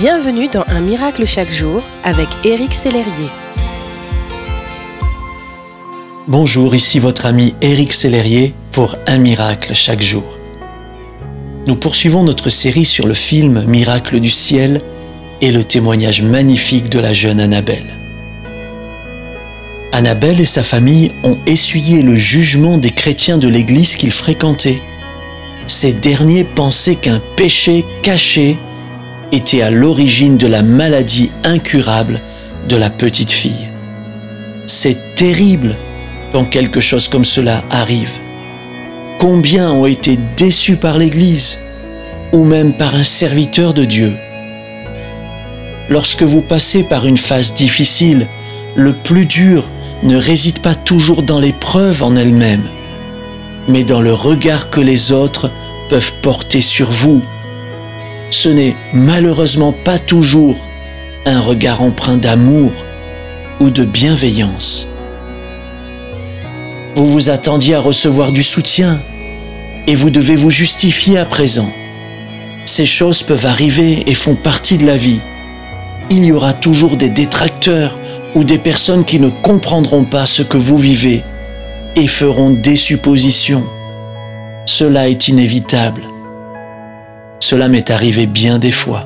Bienvenue dans Un miracle chaque jour avec Éric Sellerier. Bonjour, ici votre ami Éric Sellerier pour Un miracle chaque jour. Nous poursuivons notre série sur le film Miracle du ciel et le témoignage magnifique de la jeune Annabelle. Annabelle et sa famille ont essuyé le jugement des chrétiens de l'Église qu'ils fréquentaient. Ces derniers pensaient qu'un péché caché était à l'origine de la maladie incurable de la petite fille. C'est terrible quand quelque chose comme cela arrive. Combien ont été déçus par l'Église ou même par un serviteur de Dieu Lorsque vous passez par une phase difficile, le plus dur ne réside pas toujours dans l'épreuve en elle-même, mais dans le regard que les autres peuvent porter sur vous ce n'est malheureusement pas toujours un regard empreint d'amour ou de bienveillance. Vous vous attendiez à recevoir du soutien et vous devez vous justifier à présent. Ces choses peuvent arriver et font partie de la vie. Il y aura toujours des détracteurs ou des personnes qui ne comprendront pas ce que vous vivez et feront des suppositions. Cela est inévitable. Cela m'est arrivé bien des fois.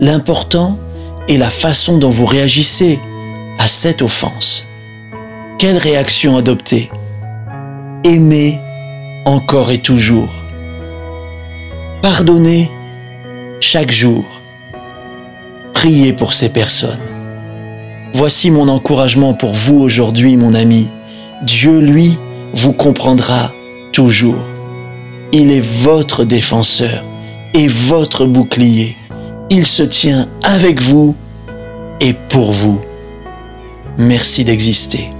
L'important est la façon dont vous réagissez à cette offense. Quelle réaction adopter? Aimer encore et toujours. Pardonner chaque jour. Priez pour ces personnes. Voici mon encouragement pour vous aujourd'hui, mon ami. Dieu, lui, vous comprendra toujours. Il est votre défenseur est votre bouclier. Il se tient avec vous et pour vous. Merci d'exister.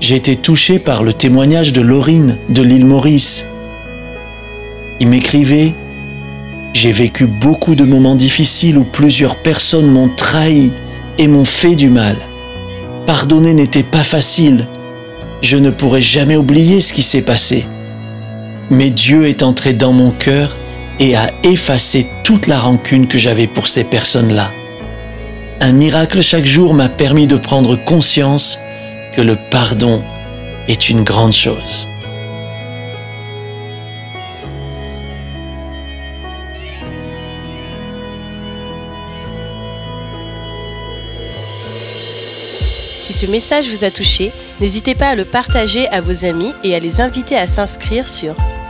J'ai été touché par le témoignage de Laurine de l'île Maurice. Il m'écrivait J'ai vécu beaucoup de moments difficiles où plusieurs personnes m'ont trahi et m'ont fait du mal. Pardonner n'était pas facile. Je ne pourrai jamais oublier ce qui s'est passé. Mais Dieu est entré dans mon cœur et a effacé toute la rancune que j'avais pour ces personnes-là. Un miracle chaque jour m'a permis de prendre conscience que le pardon est une grande chose. Si ce message vous a touché, n'hésitez pas à le partager à vos amis et à les inviter à s'inscrire sur